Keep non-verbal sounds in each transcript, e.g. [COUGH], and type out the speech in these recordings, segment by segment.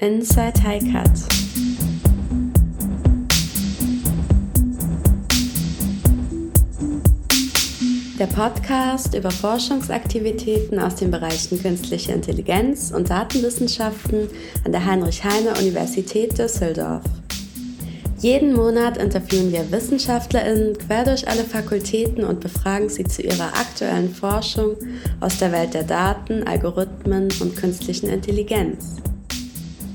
Inside HiCut. Der Podcast über Forschungsaktivitäten aus den Bereichen künstliche Intelligenz und Datenwissenschaften an der Heinrich-Heine-Universität Düsseldorf. Jeden Monat interviewen wir WissenschaftlerInnen quer durch alle Fakultäten und befragen sie zu ihrer aktuellen Forschung aus der Welt der Daten, Algorithmen und künstlichen Intelligenz.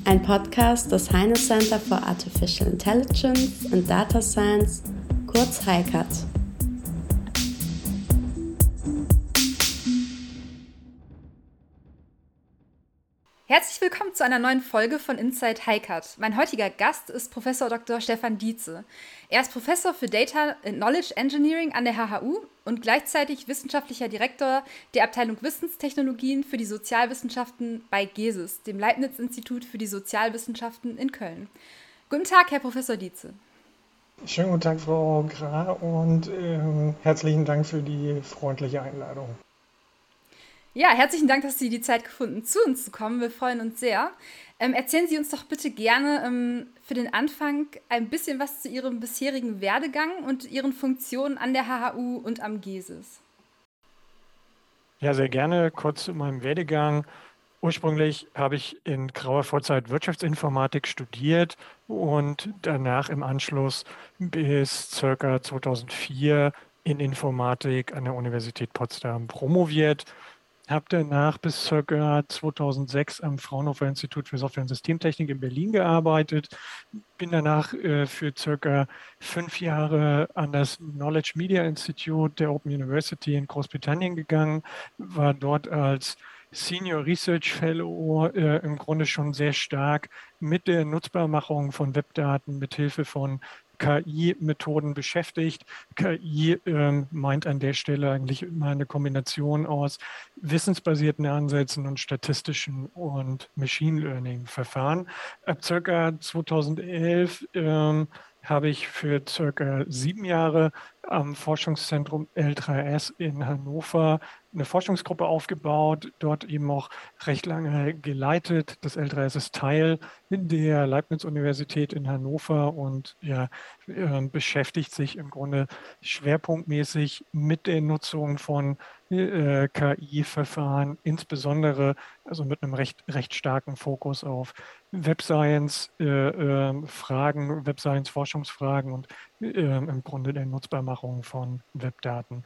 Ein Podcast des Heine Center for Artificial Intelligence and Data Science, kurz HiCAT. Herzlich willkommen zu einer neuen Folge von Inside HiCut. Mein heutiger Gast ist Professor Dr. Stefan Dietze. Er ist Professor für Data and Knowledge Engineering an der HHU und gleichzeitig wissenschaftlicher Direktor der Abteilung Wissenstechnologien für die Sozialwissenschaften bei GESIS, dem Leibniz-Institut für die Sozialwissenschaften in Köln. Guten Tag, Herr Professor Dietze. Schönen guten Tag, Frau Gra, und äh, herzlichen Dank für die freundliche Einladung. Ja, herzlichen Dank, dass Sie die Zeit gefunden, zu uns zu kommen. Wir freuen uns sehr. Ähm, erzählen Sie uns doch bitte gerne ähm, für den Anfang ein bisschen was zu Ihrem bisherigen Werdegang und Ihren Funktionen an der HHU und am GESIS. Ja, sehr gerne. Kurz zu meinem Werdegang. Ursprünglich habe ich in grauer Vorzeit Wirtschaftsinformatik studiert und danach im Anschluss bis ca. 2004 in Informatik an der Universität Potsdam promoviert habe danach bis ca. 2006 am Fraunhofer Institut für Software- und Systemtechnik in Berlin gearbeitet. Bin danach äh, für ca. fünf Jahre an das Knowledge Media Institute der Open University in Großbritannien gegangen, war dort als Senior Research Fellow äh, im Grunde schon sehr stark mit der Nutzbarmachung von Webdaten mit Hilfe von KI-Methoden beschäftigt. KI ähm, meint an der Stelle eigentlich immer eine Kombination aus wissensbasierten Ansätzen und statistischen und Machine Learning-Verfahren. Ab circa 2011 ähm, habe ich für circa sieben Jahre am Forschungszentrum L3S in Hannover eine Forschungsgruppe aufgebaut, dort eben auch recht lange geleitet. Das L3S ist Teil der Leibniz-Universität in Hannover und ja, äh, beschäftigt sich im Grunde schwerpunktmäßig mit der Nutzung von äh, KI-Verfahren, insbesondere also mit einem recht, recht starken Fokus auf Web Science-Fragen, äh, Web Science-Forschungsfragen und ähm, im Grunde der Nutzbarmachung von Webdaten.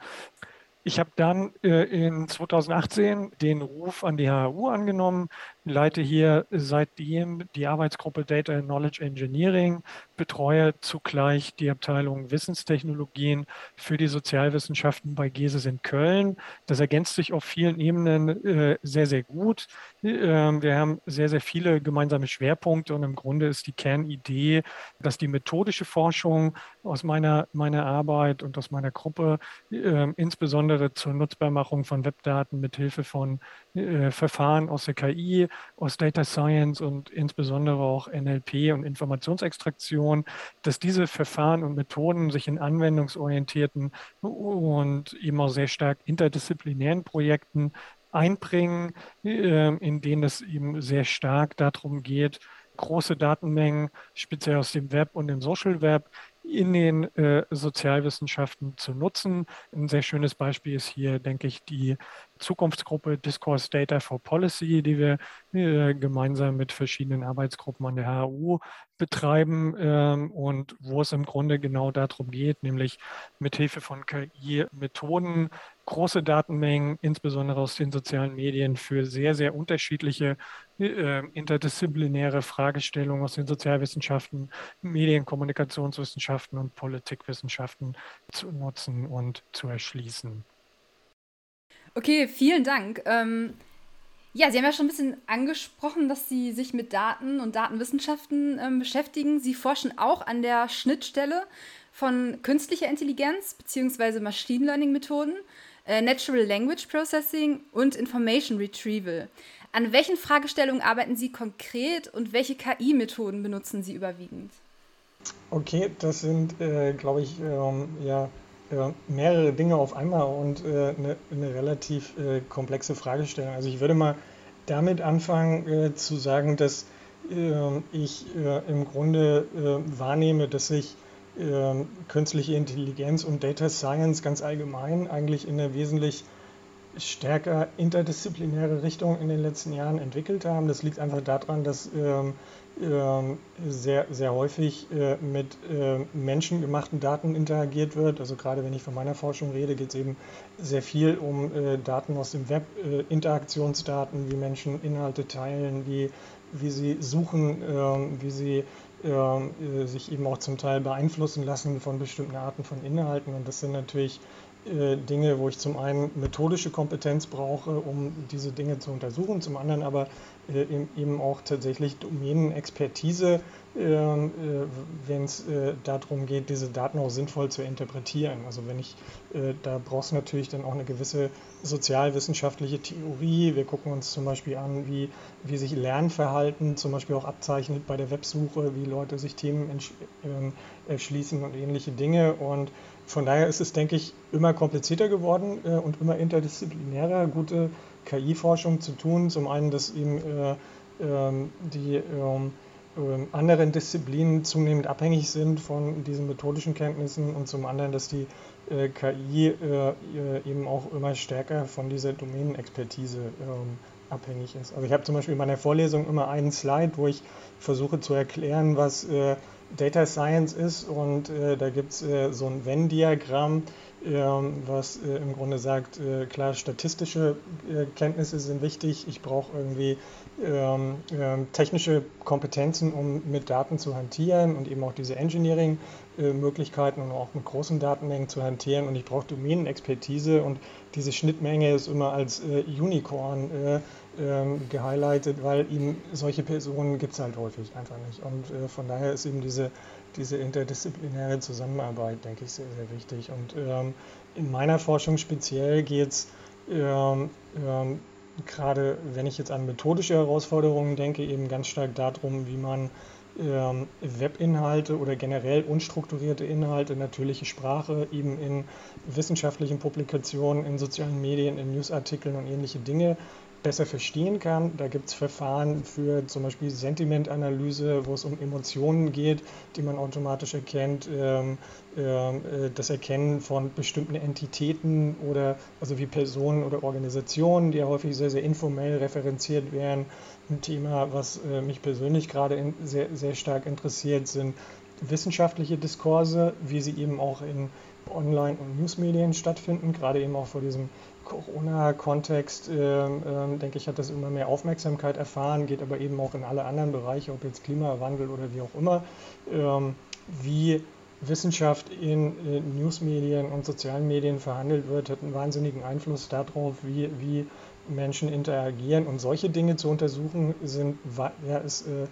Ich habe dann äh, in 2018 den Ruf an die HU angenommen, leite hier seitdem die Arbeitsgruppe Data and Knowledge Engineering, betreue zugleich die Abteilung Wissenstechnologien für die Sozialwissenschaften bei GESIS in Köln. Das ergänzt sich auf vielen Ebenen äh, sehr, sehr gut. Äh, wir haben sehr, sehr viele gemeinsame Schwerpunkte und im Grunde ist die Kernidee, dass die methodische Forschung aus meiner, meiner Arbeit und aus meiner Gruppe äh, insbesondere zur Nutzbarmachung von Webdaten mit Hilfe von äh, Verfahren aus der KI, aus Data Science und insbesondere auch NLP und Informationsextraktion, dass diese Verfahren und Methoden sich in anwendungsorientierten und eben auch sehr stark interdisziplinären Projekten einbringen, äh, in denen es eben sehr stark darum geht, große Datenmengen, speziell aus dem Web und dem Social Web, in den äh, Sozialwissenschaften zu nutzen. Ein sehr schönes Beispiel ist hier, denke ich, die Zukunftsgruppe Discourse Data for Policy, die wir äh, gemeinsam mit verschiedenen Arbeitsgruppen an der HU betreiben ähm, und wo es im Grunde genau darum geht, nämlich mit Hilfe von KI-Methoden große Datenmengen, insbesondere aus den sozialen Medien, für sehr, sehr unterschiedliche äh, interdisziplinäre Fragestellungen aus den Sozialwissenschaften, Medien, Kommunikationswissenschaften und Politikwissenschaften zu nutzen und zu erschließen. Okay, vielen Dank. Ähm, ja, Sie haben ja schon ein bisschen angesprochen, dass Sie sich mit Daten und Datenwissenschaften ähm, beschäftigen. Sie forschen auch an der Schnittstelle von künstlicher Intelligenz bzw. Machine Learning Methoden, äh, Natural Language Processing und Information Retrieval. An welchen Fragestellungen arbeiten Sie konkret und welche KI-Methoden benutzen Sie überwiegend? Okay, das sind, äh, glaube ich, ähm, ja, äh, mehrere Dinge auf einmal und äh, eine, eine, relativ äh, komplexe Fragestellung. Also ich würde mal damit anfangen äh, zu sagen, dass äh, ich äh, im Grunde äh, wahrnehme, dass sich ähm, künstliche Intelligenz und Data Science ganz allgemein eigentlich in eine wesentlich stärker interdisziplinäre Richtung in den letzten Jahren entwickelt haben. Das liegt einfach daran, dass ähm, ähm, sehr, sehr häufig äh, mit äh, menschengemachten Daten interagiert wird. Also gerade wenn ich von meiner Forschung rede, geht es eben sehr viel um äh, Daten aus dem Web, äh, Interaktionsdaten, wie Menschen Inhalte teilen, wie, wie sie suchen, ähm, wie sie ähm, äh, sich eben auch zum Teil beeinflussen lassen von bestimmten Arten von Inhalten. Und das sind natürlich äh, Dinge, wo ich zum einen methodische Kompetenz brauche, um diese Dinge zu untersuchen, zum anderen aber äh, eben auch tatsächlich Domänenexpertise, ähm, äh, wenn es darum geht, diese Daten auch sinnvoll zu interpretieren. Also wenn ich, da brauchst du natürlich dann auch eine gewisse sozialwissenschaftliche Theorie. Wir gucken uns zum Beispiel an, wie, wie sich Lernverhalten zum Beispiel auch abzeichnet bei der Websuche, wie Leute sich Themen ähm, erschließen und ähnliche Dinge. Und von daher ist es, denke ich, immer komplizierter geworden äh, und immer interdisziplinärer, gute KI-Forschung zu tun. Zum einen, dass eben äh, äh, die ähm, ähm, anderen Disziplinen zunehmend abhängig sind von diesen methodischen Kenntnissen und zum anderen, dass die äh, KI äh, eben auch immer stärker von dieser Domänenexpertise ähm, abhängig ist. Also ich habe zum Beispiel in meiner Vorlesung immer einen Slide, wo ich versuche zu erklären, was äh, Data Science ist und äh, da gibt es äh, so ein Venn-Diagramm, äh, was äh, im Grunde sagt, äh, klar, statistische äh, Kenntnisse sind wichtig, ich brauche irgendwie ähm, ähm, technische Kompetenzen, um mit Daten zu hantieren und eben auch diese Engineering-Möglichkeiten und auch mit großen Datenmengen zu hantieren. Und ich brauche Domänenexpertise und diese Schnittmenge ist immer als Unicorn ähm, gehighlightet, weil eben solche Personen gibt es halt häufig einfach nicht. Und äh, von daher ist eben diese, diese interdisziplinäre Zusammenarbeit, denke ich, sehr, sehr wichtig. Und ähm, in meiner Forschung speziell geht es ähm, ähm, gerade, wenn ich jetzt an methodische Herausforderungen denke, eben ganz stark darum, wie man ähm, Webinhalte oder generell unstrukturierte Inhalte, natürliche Sprache eben in wissenschaftlichen Publikationen, in sozialen Medien, in Newsartikeln und ähnliche Dinge besser verstehen kann. Da gibt es Verfahren für zum Beispiel Sentimentanalyse, wo es um Emotionen geht, die man automatisch erkennt, ähm, ähm, äh, das Erkennen von bestimmten Entitäten oder also wie Personen oder Organisationen, die ja häufig sehr, sehr informell referenziert werden. Ein Thema, was äh, mich persönlich gerade sehr, sehr stark interessiert, sind wissenschaftliche Diskurse, wie sie eben auch in Online- und Newsmedien stattfinden, gerade eben auch vor diesem Corona-Kontext, äh, äh, denke ich, hat das immer mehr Aufmerksamkeit erfahren, geht aber eben auch in alle anderen Bereiche, ob jetzt Klimawandel oder wie auch immer, ähm, wie Wissenschaft in äh, Newsmedien und sozialen Medien verhandelt wird, hat einen wahnsinnigen Einfluss darauf, wie, wie Menschen interagieren. Und solche Dinge zu untersuchen, sind, ja, ist äh,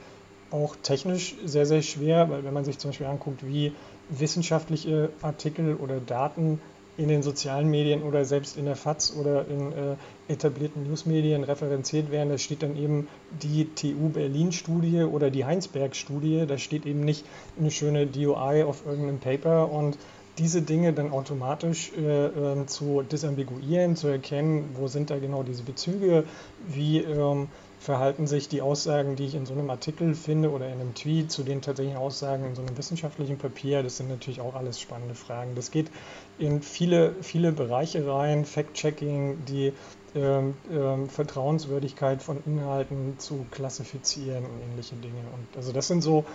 auch technisch sehr, sehr schwer, weil wenn man sich zum Beispiel anguckt, wie wissenschaftliche Artikel oder Daten in den sozialen Medien oder selbst in der FAZ oder in äh, etablierten Newsmedien referenziert werden. Da steht dann eben die TU Berlin-Studie oder die Heinsberg-Studie. Da steht eben nicht eine schöne DOI auf irgendeinem Paper und diese Dinge dann automatisch äh, äh, zu disambiguieren, zu erkennen, wo sind da genau diese Bezüge, wie ähm, verhalten sich die Aussagen, die ich in so einem Artikel finde oder in einem Tweet zu den tatsächlichen Aussagen in so einem wissenschaftlichen Papier. Das sind natürlich auch alles spannende Fragen. Das geht in viele, viele Bereiche rein, Fact-Checking, die ähm, ähm, Vertrauenswürdigkeit von Inhalten zu klassifizieren und ähnliche Dinge. Und also das sind so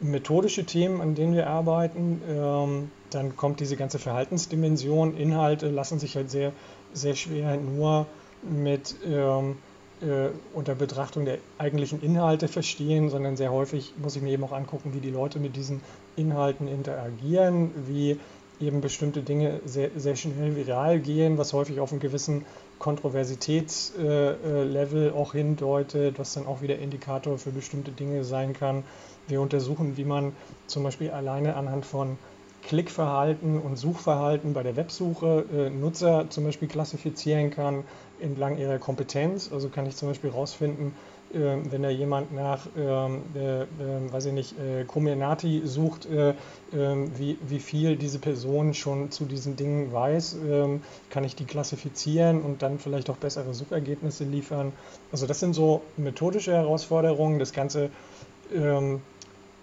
methodische Themen, an denen wir arbeiten. Ähm, dann kommt diese ganze Verhaltensdimension. Inhalte lassen sich halt sehr, sehr schwer nur mit ähm, äh, unter Betrachtung der eigentlichen Inhalte verstehen, sondern sehr häufig muss ich mir eben auch angucken, wie die Leute mit diesen Inhalten interagieren, wie eben bestimmte Dinge sehr, sehr schnell viral gehen, was häufig auf einen gewissen Kontroversitätslevel äh, auch hindeutet, was dann auch wieder Indikator für bestimmte Dinge sein kann. Wir untersuchen, wie man zum Beispiel alleine anhand von Klickverhalten und Suchverhalten bei der Websuche äh, Nutzer zum Beispiel klassifizieren kann entlang ihrer Kompetenz. Also kann ich zum Beispiel herausfinden, ähm, wenn da jemand nach, ähm, äh, äh, weiß ich nicht, äh, Comenati sucht, äh, ähm, wie, wie viel diese Person schon zu diesen Dingen weiß, ähm, kann ich die klassifizieren und dann vielleicht auch bessere Suchergebnisse liefern. Also das sind so methodische Herausforderungen. Das Ganze ähm,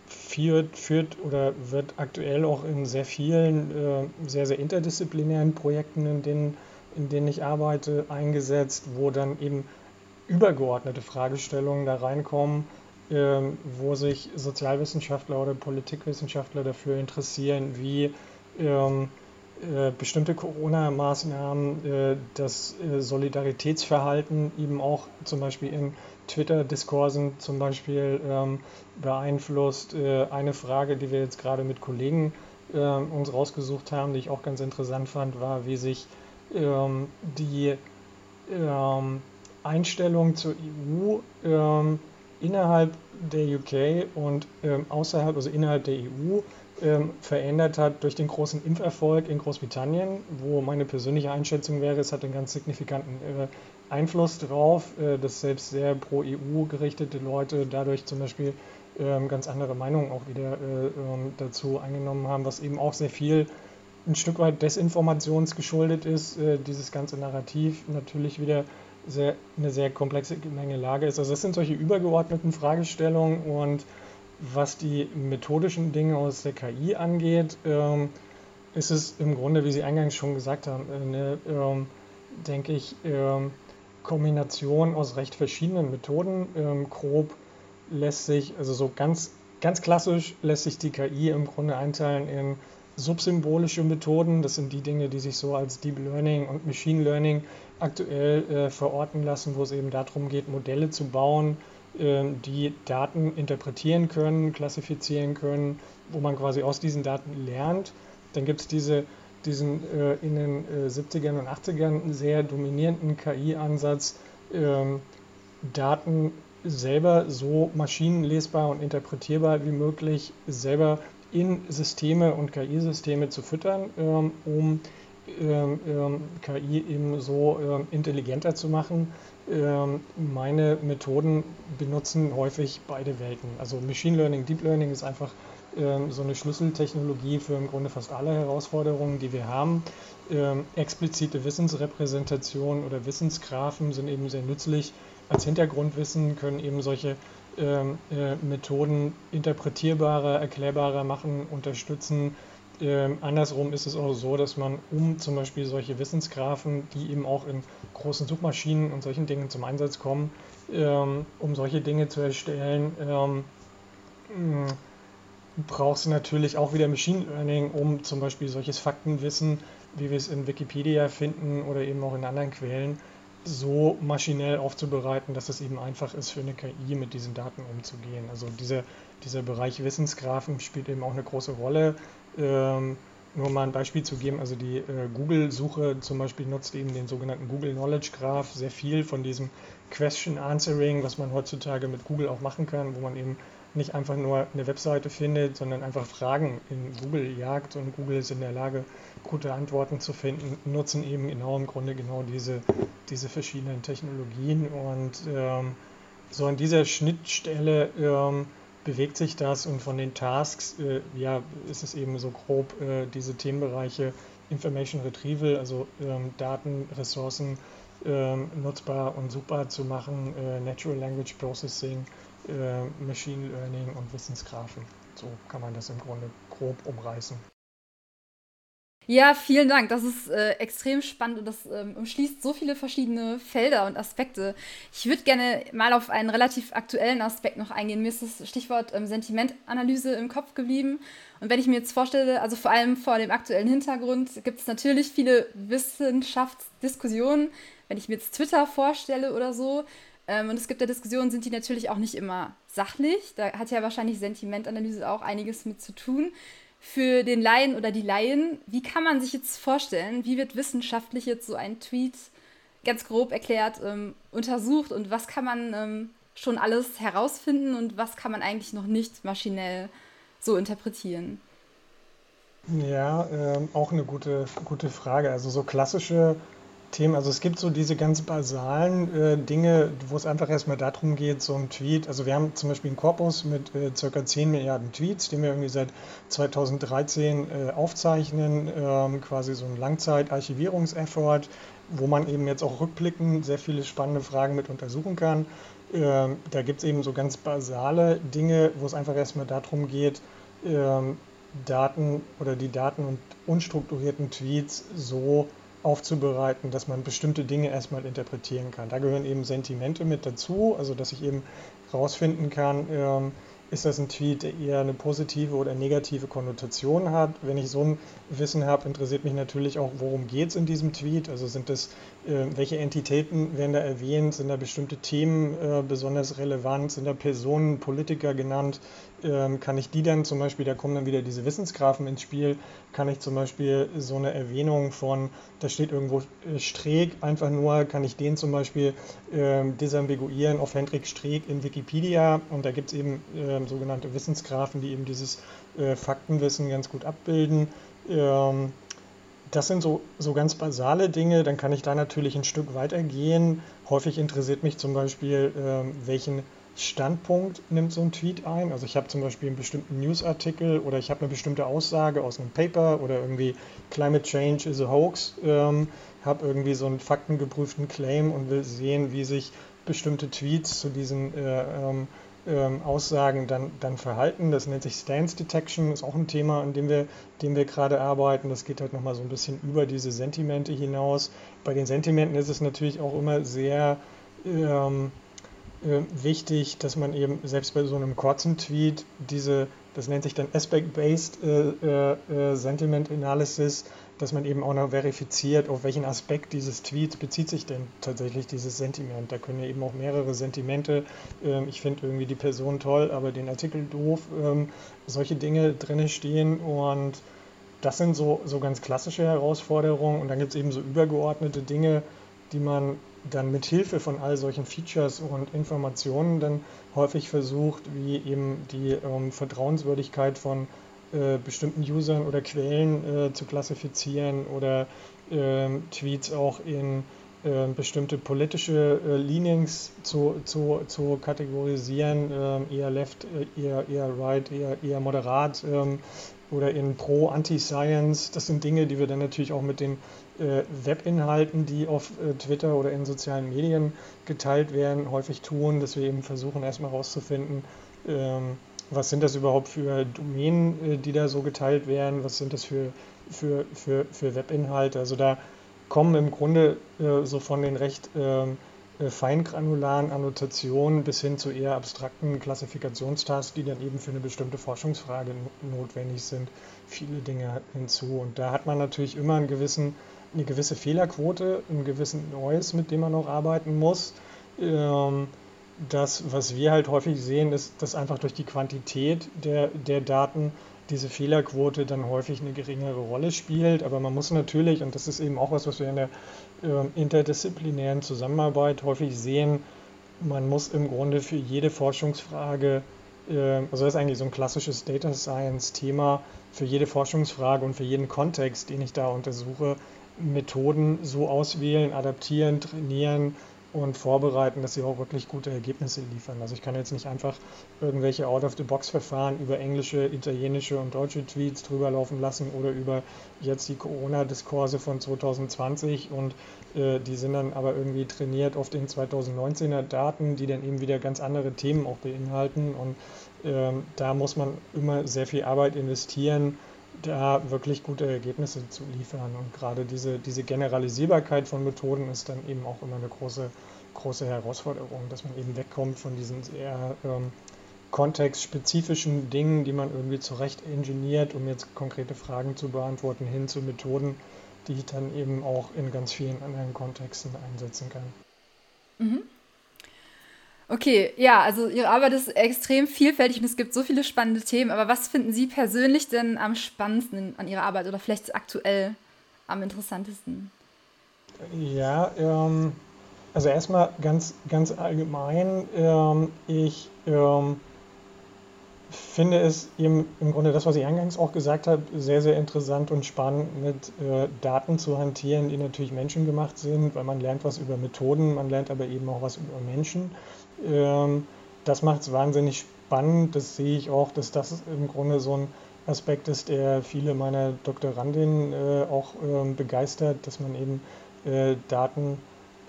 führt, führt oder wird aktuell auch in sehr vielen, äh, sehr, sehr interdisziplinären Projekten, in denen, in denen ich arbeite, eingesetzt, wo dann eben übergeordnete Fragestellungen da reinkommen, ähm, wo sich Sozialwissenschaftler oder Politikwissenschaftler dafür interessieren, wie ähm, äh, bestimmte Corona-Maßnahmen äh, das äh, Solidaritätsverhalten eben auch zum Beispiel in Twitter-Diskursen zum Beispiel ähm, beeinflusst. Äh, eine Frage, die wir jetzt gerade mit Kollegen äh, uns rausgesucht haben, die ich auch ganz interessant fand, war, wie sich ähm, die ähm, Einstellung zur EU ähm, innerhalb der UK und ähm, außerhalb, also innerhalb der EU, ähm, verändert hat durch den großen Impferfolg in Großbritannien, wo meine persönliche Einschätzung wäre, es hat einen ganz signifikanten äh, Einfluss darauf, äh, dass selbst sehr pro EU gerichtete Leute dadurch zum Beispiel ähm, ganz andere Meinungen auch wieder äh, ähm, dazu eingenommen haben, was eben auch sehr viel ein Stück weit Desinformations geschuldet ist, äh, dieses ganze Narrativ natürlich wieder sehr, eine sehr komplexe Menge Lage ist. Also das sind solche übergeordneten Fragestellungen und was die methodischen Dinge aus der KI angeht, ähm, ist es im Grunde, wie Sie eingangs schon gesagt haben, eine, denke ich, Kombination aus recht verschiedenen Methoden. Ähm, grob lässt sich, also so ganz, ganz klassisch lässt sich die KI im Grunde einteilen in subsymbolische Methoden. Das sind die Dinge, die sich so als Deep Learning und Machine Learning aktuell äh, verorten lassen, wo es eben darum geht, Modelle zu bauen, äh, die Daten interpretieren können, klassifizieren können, wo man quasi aus diesen Daten lernt. Dann gibt es diese, diesen äh, in den 70ern äh, und 80ern sehr dominierenden KI-Ansatz, ähm, Daten selber so maschinenlesbar und interpretierbar wie möglich selber in Systeme und KI-Systeme zu füttern, ähm, um ähm, ähm, KI eben so ähm, intelligenter zu machen. meine Methoden benutzen häufig beide Welten. Also Machine Learning, Deep Learning ist einfach so eine Schlüsseltechnologie für im Grunde fast alle Herausforderungen, die wir haben. explizite Wissensrepräsentation oder Wissensgraphen sind eben sehr nützlich als Hintergrundwissen, können eben solche äh, Methoden interpretierbarer, erklärbarer machen, unterstützen, ähm, andersrum ist es auch so, dass man, um zum Beispiel solche Wissensgraphen, die eben auch in großen Suchmaschinen und solchen Dingen zum Einsatz kommen, ähm, um solche Dinge zu erstellen, ähm, brauchst du natürlich auch wieder Machine Learning, um zum Beispiel solches Faktenwissen, wie wir es in Wikipedia finden oder eben auch in anderen Quellen, so maschinell aufzubereiten, dass es eben einfach ist für eine KI mit diesen Daten umzugehen. Also dieser, dieser Bereich Wissensgraphen spielt eben auch eine große Rolle. Ähm, nur mal ein Beispiel zu geben, also die äh, Google-Suche zum Beispiel nutzt eben den sogenannten Google Knowledge Graph sehr viel von diesem Question Answering, was man heutzutage mit Google auch machen kann, wo man eben nicht einfach nur eine Webseite findet, sondern einfach Fragen in Google jagt und Google ist in der Lage, gute Antworten zu finden, nutzen eben genau im Grunde genau diese, diese verschiedenen Technologien. Und ähm, so an dieser Schnittstelle ähm, bewegt sich das und von den Tasks, äh, ja, ist es eben so grob äh, diese Themenbereiche Information Retrieval, also ähm, Daten, Ressourcen ähm, nutzbar und suchbar zu machen, äh, Natural Language Processing, äh, Machine Learning und Wissensgrafen. So kann man das im Grunde grob umreißen. Ja, vielen Dank. Das ist äh, extrem spannend und das ähm, umschließt so viele verschiedene Felder und Aspekte. Ich würde gerne mal auf einen relativ aktuellen Aspekt noch eingehen. Mir ist das Stichwort ähm, Sentimentanalyse im Kopf geblieben. Und wenn ich mir jetzt vorstelle, also vor allem vor dem aktuellen Hintergrund, gibt es natürlich viele Wissenschaftsdiskussionen. Wenn ich mir jetzt Twitter vorstelle oder so, ähm, und es gibt ja Diskussionen, sind die natürlich auch nicht immer sachlich. Da hat ja wahrscheinlich Sentimentanalyse auch einiges mit zu tun für den Laien oder die Laien, wie kann man sich jetzt vorstellen, wie wird wissenschaftlich jetzt so ein Tweet ganz grob erklärt ähm, untersucht und was kann man ähm, schon alles herausfinden und was kann man eigentlich noch nicht maschinell so interpretieren? Ja, ähm, auch eine gute, gute Frage. Also so klassische Themen. Also es gibt so diese ganz basalen äh, Dinge, wo es einfach erstmal darum geht, so ein Tweet. Also wir haben zum Beispiel einen Korpus mit äh, circa 10 Milliarden Tweets, den wir irgendwie seit 2013 äh, aufzeichnen, ähm, quasi so ein Langzeit-Archivierungseffort, wo man eben jetzt auch rückblickend sehr viele spannende Fragen mit untersuchen kann. Ähm, da gibt es eben so ganz basale Dinge, wo es einfach erstmal darum geht, ähm, Daten oder die Daten und unstrukturierten Tweets so aufzubereiten, dass man bestimmte Dinge erstmal interpretieren kann. Da gehören eben Sentimente mit dazu, also dass ich eben rausfinden kann, ähm, ist das ein Tweet, der eher eine positive oder negative Konnotation hat. Wenn ich so ein Wissen habe, interessiert mich natürlich auch, worum geht es in diesem Tweet. Also sind das, äh, welche Entitäten werden da erwähnt, sind da bestimmte Themen äh, besonders relevant, sind da Personen, Politiker genannt, ähm, kann ich die dann zum Beispiel, da kommen dann wieder diese Wissensgrafen ins Spiel, kann ich zum Beispiel so eine Erwähnung von, da steht irgendwo äh, Streeck, einfach nur, kann ich den zum Beispiel äh, disambiguieren auf Hendrik Streeck in Wikipedia und da gibt es eben äh, sogenannte Wissensgrafen, die eben dieses äh, Faktenwissen ganz gut abbilden. Ähm, das sind so, so ganz basale Dinge, dann kann ich da natürlich ein Stück weitergehen. Häufig interessiert mich zum Beispiel, ähm, welchen Standpunkt nimmt so ein Tweet ein. Also ich habe zum Beispiel einen bestimmten Newsartikel oder ich habe eine bestimmte Aussage aus einem Paper oder irgendwie Climate Change is a hoax, ähm, habe irgendwie so einen faktengeprüften Claim und will sehen, wie sich bestimmte Tweets zu diesen äh, ähm, ähm, Aussagen dann, dann verhalten. Das nennt sich Stance Detection, ist auch ein Thema, an dem wir, dem wir gerade arbeiten. Das geht halt nochmal so ein bisschen über diese Sentimente hinaus. Bei den Sentimenten ist es natürlich auch immer sehr ähm, äh, wichtig, dass man eben selbst bei so einem kurzen Tweet diese, das nennt sich dann Aspect-Based äh, äh, äh, Sentiment Analysis, dass man eben auch noch verifiziert, auf welchen Aspekt dieses Tweets bezieht sich denn tatsächlich dieses Sentiment. Da können ja eben auch mehrere Sentimente, ähm, ich finde irgendwie die Person toll, aber den Artikel doof, ähm, solche Dinge drin stehen und das sind so, so ganz klassische Herausforderungen und dann gibt es eben so übergeordnete Dinge, die man dann mit Hilfe von all solchen Features und Informationen dann häufig versucht, wie eben die ähm, Vertrauenswürdigkeit von äh, bestimmten Usern oder Quellen äh, zu klassifizieren oder äh, Tweets auch in ähm, bestimmte politische äh, Leanings zu, zu, zu kategorisieren, ähm, eher left, äh, eher, eher right, eher, eher moderat ähm, oder in pro, anti-science. Das sind Dinge, die wir dann natürlich auch mit den äh, Webinhalten, die auf äh, Twitter oder in sozialen Medien geteilt werden, häufig tun, dass wir eben versuchen, erstmal herauszufinden, ähm, was sind das überhaupt für Domänen, äh, die da so geteilt werden, was sind das für, für, für, für Webinhalte. Also da kommen im Grunde so von den recht ähm, feingranularen Annotationen bis hin zu eher abstrakten Klassifikationstests, die dann eben für eine bestimmte Forschungsfrage notwendig sind, viele Dinge hinzu. Und da hat man natürlich immer einen gewissen eine gewisse Fehlerquote, ein gewissen Noise, mit dem man noch arbeiten muss. Ähm, das, was wir halt häufig sehen, ist, dass einfach durch die Quantität der, der Daten diese Fehlerquote dann häufig eine geringere Rolle spielt. Aber man muss natürlich, und das ist eben auch was, was wir in der äh, interdisziplinären Zusammenarbeit häufig sehen, man muss im Grunde für jede Forschungsfrage, äh, also das ist eigentlich so ein klassisches Data Science-Thema, für jede Forschungsfrage und für jeden Kontext, den ich da untersuche, Methoden so auswählen, adaptieren, trainieren und vorbereiten, dass sie auch wirklich gute Ergebnisse liefern. Also ich kann jetzt nicht einfach irgendwelche Out-of-the-Box-Verfahren über englische, italienische und deutsche Tweets drüber laufen lassen oder über jetzt die Corona-Diskurse von 2020 und äh, die sind dann aber irgendwie trainiert auf den 2019er Daten, die dann eben wieder ganz andere Themen auch beinhalten und ähm, da muss man immer sehr viel Arbeit investieren, da wirklich gute Ergebnisse zu liefern. Und gerade diese, diese Generalisierbarkeit von Methoden ist dann eben auch immer eine große, große Herausforderung, dass man eben wegkommt von diesen sehr ähm, kontextspezifischen Dingen, die man irgendwie zurecht ingeniert, um jetzt konkrete Fragen zu beantworten, hin zu Methoden, die ich dann eben auch in ganz vielen anderen Kontexten einsetzen kann. Mhm. Okay, ja, also Ihre Arbeit ist extrem vielfältig und es gibt so viele spannende Themen. Aber was finden Sie persönlich denn am spannendsten an Ihrer Arbeit oder vielleicht aktuell am interessantesten? Ja, ähm, also erstmal ganz, ganz allgemein. Ähm, ich ähm, finde es eben im Grunde das, was ich eingangs auch gesagt habe, sehr, sehr interessant und spannend, mit äh, Daten zu hantieren, die natürlich menschengemacht sind, weil man lernt was über Methoden, man lernt aber eben auch was über Menschen. Ähm, das macht es wahnsinnig spannend. Das sehe ich auch, dass das im Grunde so ein Aspekt ist, der viele meiner Doktorandinnen äh, auch äh, begeistert, dass man eben äh, Daten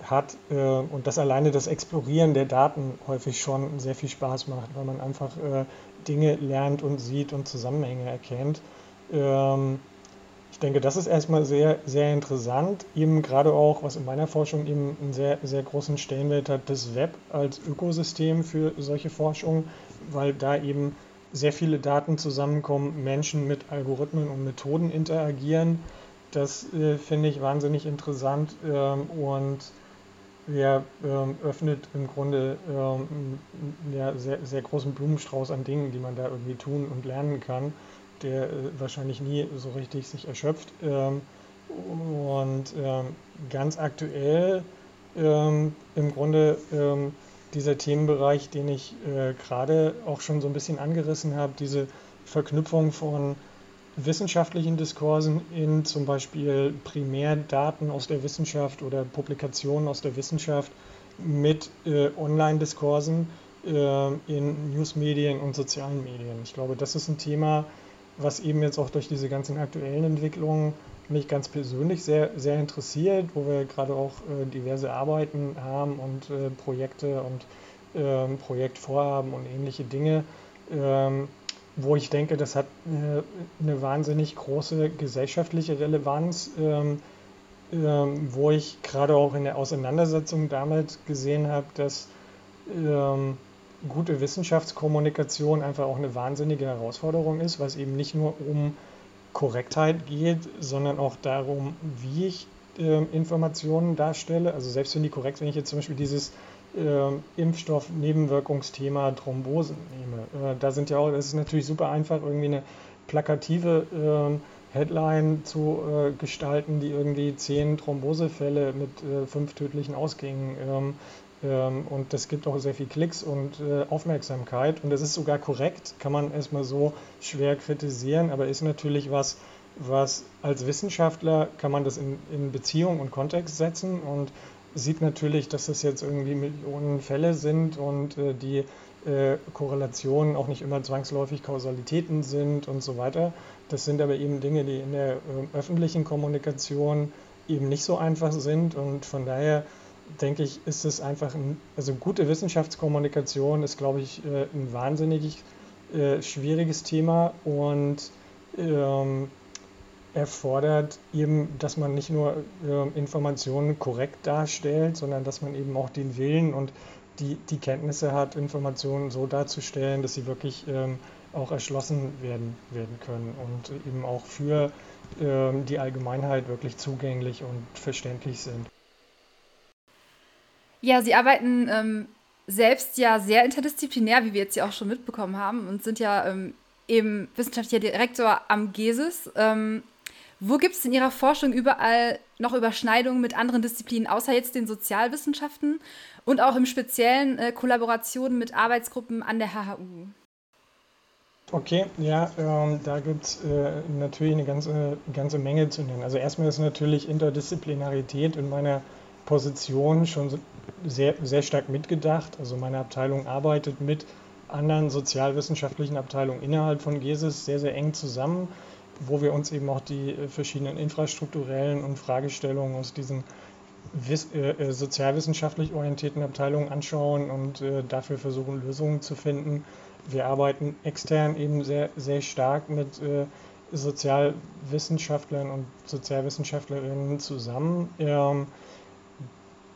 hat äh, und dass alleine das Explorieren der Daten häufig schon sehr viel Spaß macht, weil man einfach äh, Dinge lernt und sieht und Zusammenhänge erkennt. Ähm, denke, das ist erstmal sehr, sehr interessant. Eben gerade auch, was in meiner Forschung eben einen sehr, sehr großen Stellenwert hat, das Web als Ökosystem für solche Forschung, weil da eben sehr viele Daten zusammenkommen, Menschen mit Algorithmen und Methoden interagieren. Das äh, finde ich wahnsinnig interessant ähm, und ja, ähm, öffnet im Grunde ähm, ja, sehr, sehr großen Blumenstrauß an Dingen, die man da irgendwie tun und lernen kann, der äh, wahrscheinlich nie so richtig sich erschöpft. Ähm, und ähm, ganz aktuell ähm, im Grunde dieser Themenbereich, den ich äh, gerade auch schon so ein bisschen angerissen habe, diese Verknüpfung von wissenschaftlichen Diskursen in zum Beispiel Primärdaten aus der Wissenschaft oder Publikationen aus der Wissenschaft mit äh, Online-Diskursen äh, in Newsmedien und sozialen Medien. Ich glaube, das ist ein Thema, was eben jetzt auch durch diese ganzen aktuellen Entwicklungen mich ganz persönlich sehr, sehr interessiert, wo wir gerade auch äh, diverse Arbeiten haben und äh, Projekte und ähm, Projektvorhaben und ähnliche Dinge. Ähm, wo ich denke, das hat eine, eine wahnsinnig große gesellschaftliche Relevanz, ähm, ähm, wo ich gerade auch in der Auseinandersetzung damit gesehen habe, dass gute Wissenschaftskommunikation einfach auch eine wahnsinnige Herausforderung ist, weil es eben nicht nur um Korrektheit geht, sondern auch darum, wie ich äh, Informationen darstelle. Also selbst wenn die korrekt, wenn ich jetzt zum Beispiel dieses äh, Impfstoff-Nebenwirkungsthema Thrombosen nehme. Äh, da sind ja auch, das ist natürlich super einfach, irgendwie eine plakative äh, Headline zu äh, gestalten, die irgendwie zehn Thrombosefälle mit äh, fünf tödlichen Ausgängen ähm, ähm, und das gibt auch sehr viel Klicks und äh, Aufmerksamkeit. Und das ist sogar korrekt, kann man erstmal so schwer kritisieren, aber ist natürlich was, was als Wissenschaftler kann man das in, in Beziehung und Kontext setzen und sieht natürlich, dass es jetzt irgendwie Millionen Fälle sind und äh, die äh, Korrelationen auch nicht immer zwangsläufig Kausalitäten sind und so weiter. Das sind aber eben Dinge, die in der äh, öffentlichen Kommunikation eben nicht so einfach sind. Und von daher denke ich, ist es einfach, ein, also gute Wissenschaftskommunikation ist, glaube ich, äh, ein wahnsinnig äh, schwieriges Thema und ähm, erfordert eben, dass man nicht nur äh, Informationen korrekt darstellt, sondern dass man eben auch den Willen und die, die Kenntnisse hat, Informationen so darzustellen, dass sie wirklich ähm, auch erschlossen werden, werden können und eben auch für ähm, die Allgemeinheit wirklich zugänglich und verständlich sind. Ja, Sie arbeiten ähm, selbst ja sehr interdisziplinär, wie wir jetzt ja auch schon mitbekommen haben, und sind ja ähm, eben wissenschaftlicher Direktor am GESIS. Ähm, wo gibt es in Ihrer Forschung überall noch Überschneidungen mit anderen Disziplinen, außer jetzt den Sozialwissenschaften und auch im Speziellen äh, Kollaborationen mit Arbeitsgruppen an der HHU? Okay, ja, ähm, da gibt es äh, natürlich eine ganze, ganze Menge zu nennen. Also erstmal ist natürlich Interdisziplinarität in meiner Position schon sehr, sehr stark mitgedacht. Also meine Abteilung arbeitet mit anderen sozialwissenschaftlichen Abteilungen innerhalb von GESIS sehr, sehr eng zusammen wo wir uns eben auch die äh, verschiedenen infrastrukturellen und Fragestellungen aus diesen äh, äh, sozialwissenschaftlich orientierten Abteilungen anschauen und dafür versuchen, Lösungen zu finden. Wir arbeiten extern eben sehr, sehr stark mit Sozialwissenschaftlern und Sozialwissenschaftlerinnen zusammen. Ähm,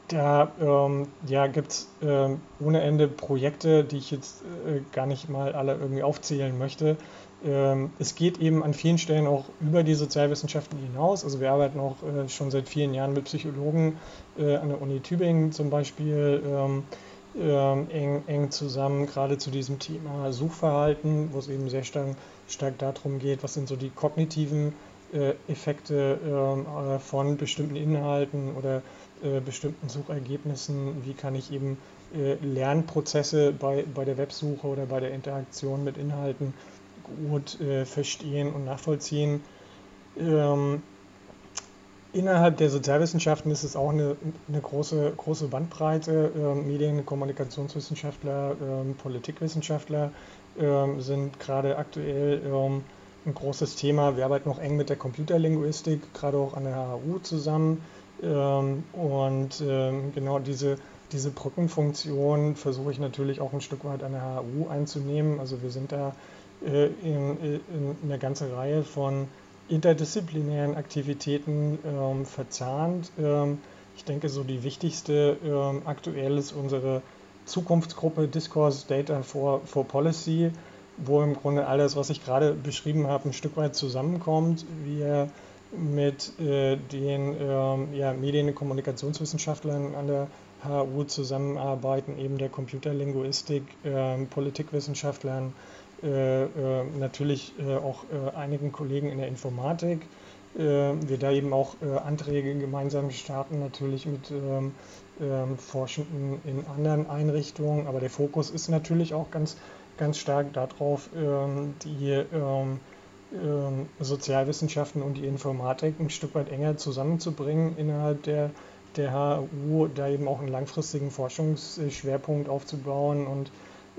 da ähm, ja, gibt es äh, ohne Ende Projekte, die ich jetzt äh, gar nicht mal alle irgendwie aufzählen möchte, ähm, es geht eben an vielen Stellen auch über die Sozialwissenschaften hinaus. Also wir arbeiten auch äh, schon seit vielen Jahren mit Psychologen äh, an der Uni Tübingen zum Beispiel ähm, ähm, eng, eng zusammen, gerade zu diesem Thema Suchverhalten, wo es eben sehr stark, stark darum geht, was sind so die kognitiven äh, Effekte von bestimmten Inhalten oder bestimmten Suchergebnissen, wie kann ich eben äh, Lernprozesse bei, bei der Websuche oder bei der Interaktion mit Inhalten gut äh, verstehen und nachvollziehen. Ähm, innerhalb der Sozialwissenschaften ist es auch eine, eine große, große Bandbreite. Ähm, Medien-, Kommunikationswissenschaftler, ähm, Politikwissenschaftler ähm, sind gerade aktuell ähm, ein großes Thema. Wir arbeiten noch eng mit der Computerlinguistik, gerade auch an der HU zusammen. Ähm, und ähm, genau diese, diese Brückenfunktion versuche ich natürlich auch ein Stück weit an der HU einzunehmen. Also wir sind da äh, in, in einer ganzen Reihe von interdisziplinären Aktivitäten ähm, verzahnt. Ich denke, so die wichtigste aktuell ist unsere Zukunftsgruppe Discourse Data for, for Policy, wo im Grunde alles, was ich gerade beschrieben habe, ein Stück weit zusammenkommt. Wir mit äh, den äh, ja, Medien- und Kommunikationswissenschaftlern an der HU zusammenarbeiten, eben der Computerlinguistik, äh, Politikwissenschaftlern, äh, äh, natürlich äh, auch einigen Kollegen in der Informatik. wir da eben auch Anträge gemeinsam starten, natürlich mit ähm, ähm, Forschenden in anderen Einrichtungen, aber der Fokus ist natürlich auch ganz, ganz stark darauf, ähm, die ähm, Sozialwissenschaften und die Informatik ein Stück weit enger zusammenzubringen innerhalb der, der HU, da eben auch einen langfristigen Forschungsschwerpunkt aufzubauen. Und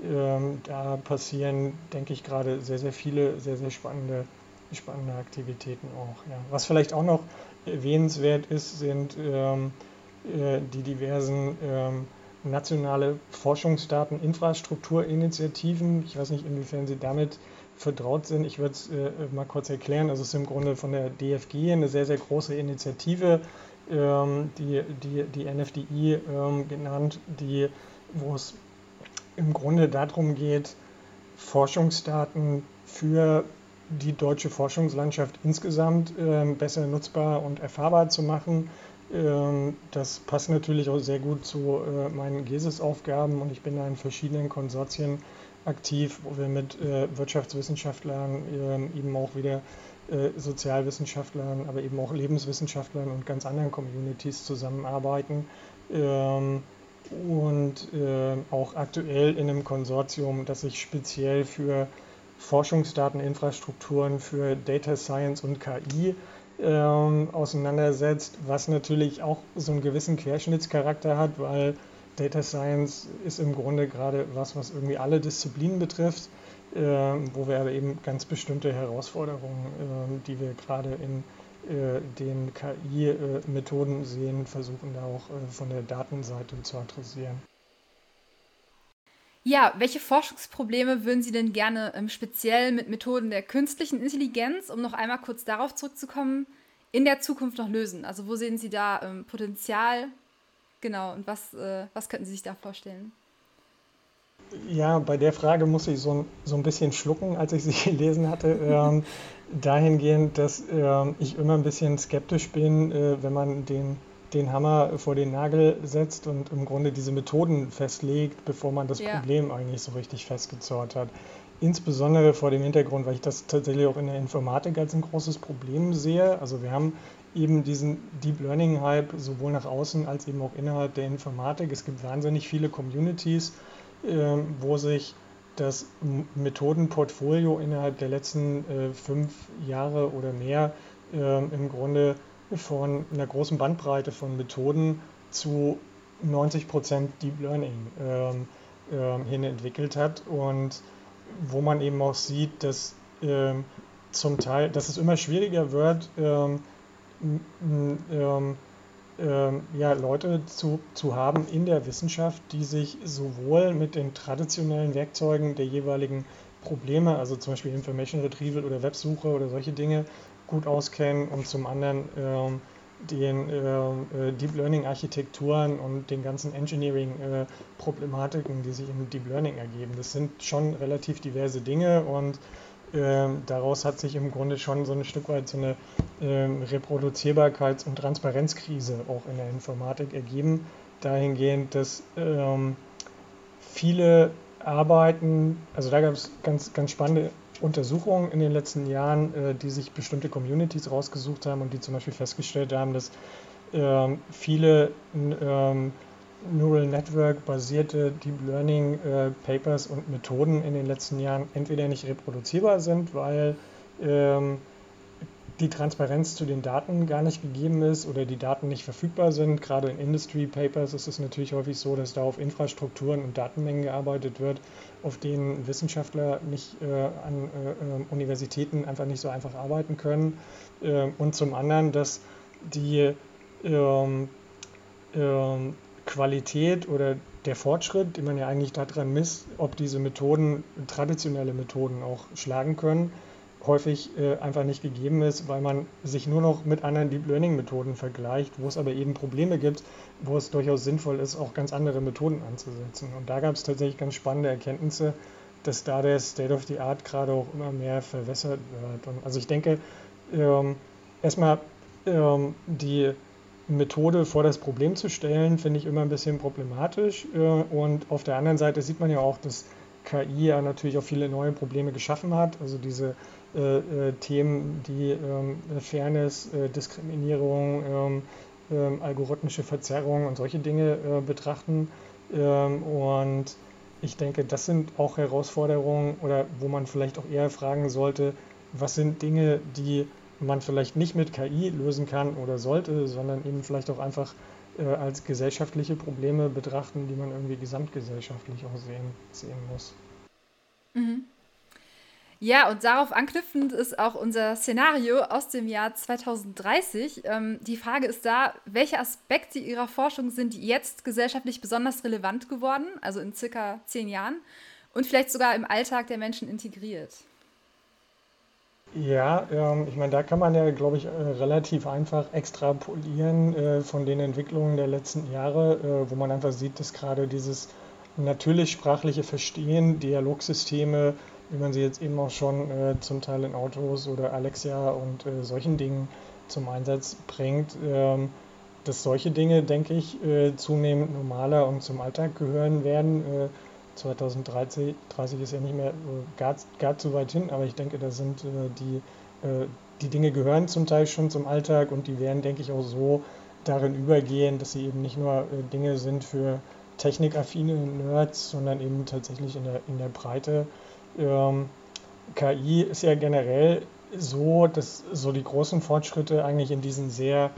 ähm, da passieren, denke ich, gerade sehr, sehr viele, sehr, sehr spannende, spannende Aktivitäten auch. Ja. Was vielleicht auch noch erwähnenswert ist, sind ähm, äh, die diversen ähm, nationale Forschungsdateninfrastrukturinitiativen. Ich weiß nicht, inwiefern Sie damit vertraut sind. Ich würde es äh, mal kurz erklären. Also es ist im Grunde von der DFG eine sehr, sehr große Initiative, ähm, die, die, die NFDI ähm, genannt, die, wo es im Grunde darum geht, Forschungsdaten für die deutsche Forschungslandschaft insgesamt ähm, besser nutzbar und erfahrbar zu machen. Ähm, das passt natürlich auch sehr gut zu äh, meinen GESIS-Aufgaben und ich bin da in verschiedenen Konsortien aktiv, wo wir mit äh, Wirtschaftswissenschaftlern, äh, eben auch wieder äh, Sozialwissenschaftlern, aber eben auch Lebenswissenschaftlern und ganz anderen Communities zusammenarbeiten. Ähm, und äh, auch aktuell in einem Konsortium, das sich speziell für Forschungsdateninfrastrukturen für Data Science und KI ähm, auseinandersetzt, was natürlich auch so einen gewissen Querschnittscharakter hat, weil Data Science ist im Grunde gerade was, was irgendwie alle Disziplinen betrifft, äh, wo wir aber eben ganz bestimmte Herausforderungen, äh, die wir gerade in äh, den KI-Methoden sehen, versuchen da auch äh, von der Datenseite zu adressieren. Ja, welche Forschungsprobleme würden Sie denn gerne ähm, speziell mit Methoden der künstlichen Intelligenz, um noch einmal kurz darauf zurückzukommen, in der Zukunft noch lösen? Also wo sehen Sie da ähm, Potenzial Genau, und was, äh, was könnten Sie sich da vorstellen? Ja, bei der Frage muss ich so, so ein bisschen schlucken, als ich [LAUGHS] sie gelesen hatte. Ähm, dahingehend, dass ähm, ich immer ein bisschen skeptisch bin, äh, wenn man den, den Hammer vor den Nagel setzt und im Grunde diese Methoden festlegt, bevor man das ja. Problem eigentlich so richtig festgezurrt hat. Insbesondere vor dem Hintergrund, weil ich das tatsächlich auch in der Informatik als ein großes Problem sehe. Also wir haben eben diesen Deep Learning Hype sowohl nach außen als eben auch innerhalb der Informatik. Es gibt wahnsinnig viele Communities, äh, wo sich das Methodenportfolio innerhalb der letzten äh, fünf Jahre oder mehr äh, im Grunde von einer großen Bandbreite von Methoden zu 90 Prozent Deep Learning ähm, ähm, hin entwickelt hat und wo man eben auch sieht, dass ähm, zum Teil, dass es immer schwieriger wird, ähm, ähm, ähm, ja, Leute zu, zu haben in der Wissenschaft, die sich sowohl mit den traditionellen Werkzeugen der jeweiligen Probleme, also zum Beispiel Information Retrieval oder Websuche oder solche Dinge, gut auskennen und zum anderen ähm, den äh, Deep Learning Architekturen und den ganzen Engineering äh, Problematiken, die sich im Deep Learning ergeben. Das sind schon relativ diverse Dinge und ähm, daraus hat sich im Grunde schon so ein Stück weit so eine ähm, Reproduzierbarkeits- und Transparenzkrise auch in der Informatik ergeben, dahingehend, dass ähm, viele Arbeiten, also da gab es ganz, ganz spannende Untersuchungen in den letzten Jahren, äh, die sich bestimmte Communities rausgesucht haben und die zum Beispiel festgestellt haben, dass ähm, viele ähm, Neural Network basierte Deep Learning äh, Papers und Methoden in den letzten Jahren entweder nicht reproduzierbar sind, weil ähm, die Transparenz zu den Daten gar nicht gegeben ist oder die Daten nicht verfügbar sind. Gerade in Industry Papers ist es natürlich häufig so, dass da auf Infrastrukturen und Datenmengen gearbeitet wird, auf denen Wissenschaftler nicht äh, an äh, äh Universitäten einfach nicht so einfach arbeiten können. Äh, und zum anderen, dass die ähm, ähm, Qualität oder der Fortschritt, den man ja eigentlich daran misst, ob diese Methoden, traditionelle Methoden auch schlagen können, häufig äh, einfach nicht gegeben ist, weil man sich nur noch mit anderen Deep Learning Methoden vergleicht, wo es aber eben Probleme gibt, wo es durchaus sinnvoll ist, auch ganz andere Methoden anzusetzen. Und da gab es tatsächlich ganz spannende Erkenntnisse, dass da der State of the Art gerade auch immer mehr verwässert wird. Und also ich denke, ähm, erstmal ähm, die Methode vor das Problem zu stellen, finde ich immer ein bisschen problematisch. Äh, und auf der anderen Seite sieht man ja auch, dass KI ja natürlich auch viele neue Probleme geschaffen hat. Also diese äh, äh, Themen, die ähm, Fairness, äh, Diskriminierung, ähm, ähm, algorithmische Verzerrung und solche Dinge äh, betrachten. Ähm, und ich denke, das sind auch Herausforderungen oder wo man vielleicht auch eher fragen sollte, was sind Dinge, die man vielleicht nicht mit KI lösen kann oder sollte, sondern eben vielleicht auch einfach äh, als gesellschaftliche Probleme betrachten, die man irgendwie gesamtgesellschaftlich auch sehen, sehen muss. Mhm. Ja, und darauf anknüpfend ist auch unser Szenario aus dem Jahr 2030. Ähm, die Frage ist da, welche Aspekte Ihrer Forschung sind jetzt gesellschaftlich besonders relevant geworden, also in circa zehn Jahren, und vielleicht sogar im Alltag der Menschen integriert? Ja, ähm, ich meine, da kann man ja, glaube ich, äh, relativ einfach extrapolieren äh, von den Entwicklungen der letzten Jahre, äh, wo man einfach sieht, dass gerade dieses natürlich sprachliche Verstehen, Dialogsysteme, wie man sie jetzt eben auch schon äh, zum Teil in Autos oder Alexia und äh, solchen Dingen zum Einsatz bringt, ähm, dass solche Dinge, denke ich, äh, zunehmend normaler und zum Alltag gehören werden 2030 30 ist ja nicht mehr gar, gar zu weit hin, aber ich denke, da sind äh, die, äh, die Dinge gehören zum Teil schon zum Alltag und die werden, denke ich, auch so darin übergehen, dass sie eben nicht nur äh, Dinge sind für technikaffine Nerds, sondern eben tatsächlich in der, in der Breite. Ähm, KI ist ja generell so, dass so die großen Fortschritte eigentlich in diesen sehr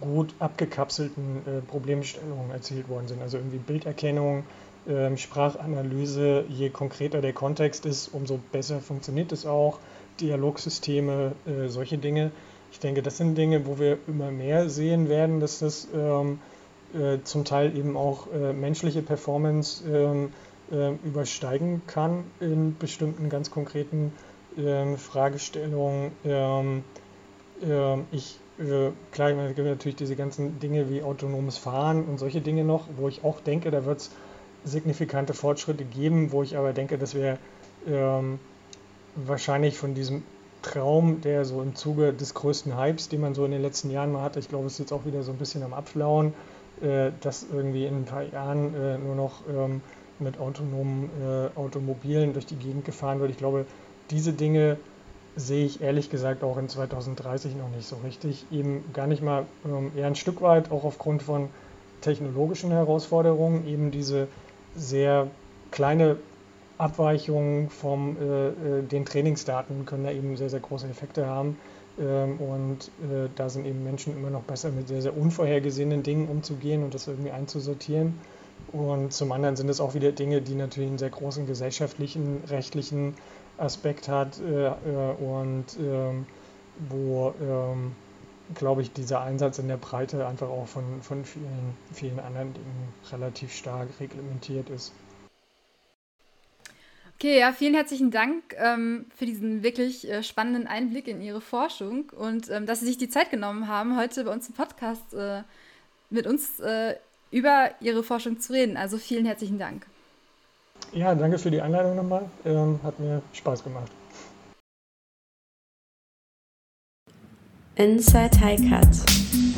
gut abgekapselten äh, Problemstellungen erzielt worden sind. Also irgendwie Bilderkennung, ähm, Sprachanalyse, je konkreter der Kontext ist, umso besser funktioniert es auch. Dialogsysteme, äh, solche Dinge. Ich denke, das sind Dinge, wo wir immer mehr sehen werden, dass das ähm, äh, zum Teil eben auch äh, menschliche Performance ähm, äh, übersteigen kann in bestimmten ganz konkreten ähm, Fragestellungen. Ähm, ich äh, klar, es gibt natürlich diese ganzen Dinge wie autonomes Fahren und solche Dinge noch, wo ich auch denke, da wird es signifikante Fortschritte geben, wo ich aber denke, dass wir ähm, wahrscheinlich von diesem Traum, der so im Zuge des größten Hypes, den man so in den letzten Jahren mal hatte, ich glaube, es ist jetzt auch wieder so ein bisschen am Abflauen, äh, dass irgendwie in ein paar Jahren äh, nur noch ähm, mit autonomen äh, Automobilen durch die Gegend gefahren wird. Ich glaube, diese Dinge sehe ich ehrlich gesagt auch in 2030 noch nicht so richtig. Eben gar nicht mal ähm, eher ein Stück weit, auch aufgrund von technologischen Herausforderungen, eben diese sehr kleine Abweichungen von äh, äh, den Trainingsdaten können da eben sehr, sehr große Effekte haben. Ähm, und äh, da sind eben Menschen immer noch besser mit sehr, sehr unvorhergesehenen Dingen umzugehen und das irgendwie einzusortieren. Und zum anderen sind es auch wieder Dinge, die natürlich einen sehr großen gesellschaftlichen, rechtlichen Aspekt hat äh, äh und ähm, wo ähm, glaube ich, dieser Einsatz in der Breite einfach auch von, von vielen, vielen anderen Dingen relativ stark reglementiert ist. Okay, ja, vielen herzlichen Dank ähm, für diesen wirklich äh, spannenden Einblick in Ihre Forschung und ähm, dass Sie sich die Zeit genommen haben, heute bei uns im Podcast äh, mit uns äh, über Ihre Forschung zu reden. Also vielen herzlichen Dank. Ja, danke für die Einladung nochmal. Ähm, hat mir Spaß gemacht. Inside High Cut.